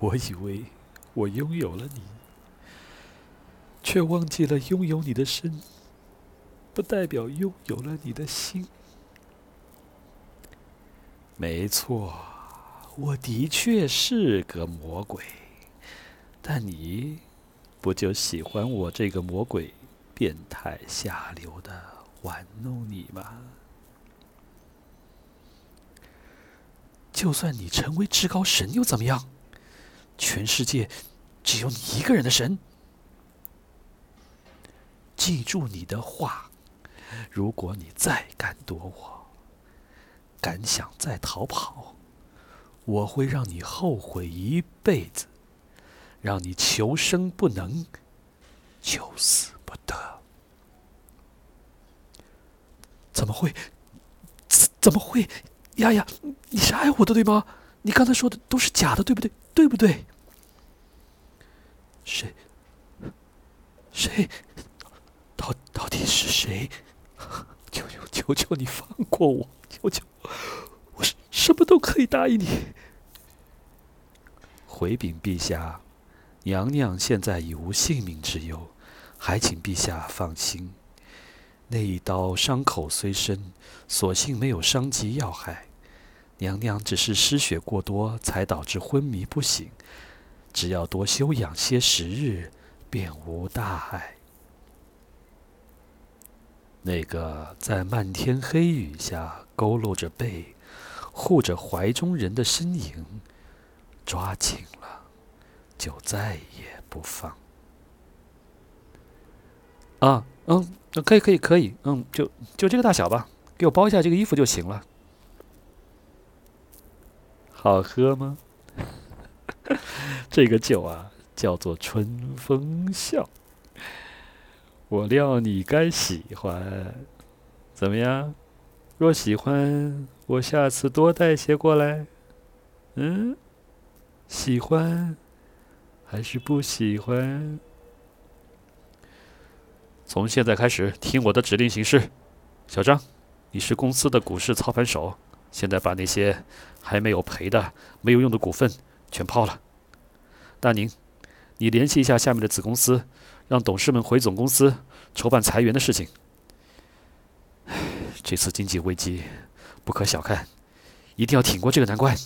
我以为我拥有了你，却忘记了拥有你的身，不代表拥有了你的心。没错，我的确是个魔鬼，但你不就喜欢我这个魔鬼变态下流的玩弄你吗？就算你成为至高神又怎么样？全世界只有你一个人的神。记住你的话，如果你再敢躲我，敢想再逃跑，我会让你后悔一辈子，让你求生不能，求死不得。怎么会？怎怎么会？丫丫，你是爱我的对吗？你刚才说的都是假的，对不对？对不对？谁？谁？到到底是谁？求求求求你放过我！求求，我什什么都可以答应你。回禀陛下，娘娘现在已无性命之忧，还请陛下放心。那一刀伤口虽深，所幸没有伤及要害。娘娘只是失血过多，才导致昏迷不醒。只要多休养些时日，便无大碍。那个在漫天黑雨下佝偻着背、护着怀中人的身影，抓紧了，就再也不放。啊，嗯，可以，可以，可以，嗯，就就这个大小吧，给我包一下这个衣服就行了。好喝吗？这个酒啊，叫做春风笑。我料你该喜欢，怎么样？若喜欢，我下次多带些过来。嗯，喜欢还是不喜欢？从现在开始，听我的指令行事。小张，你是公司的股市操盘手。现在把那些还没有赔的、没有用的股份全抛了。大宁，你联系一下下面的子公司，让董事们回总公司筹办裁员的事情。唉这次经济危机不可小看，一定要挺过这个难关。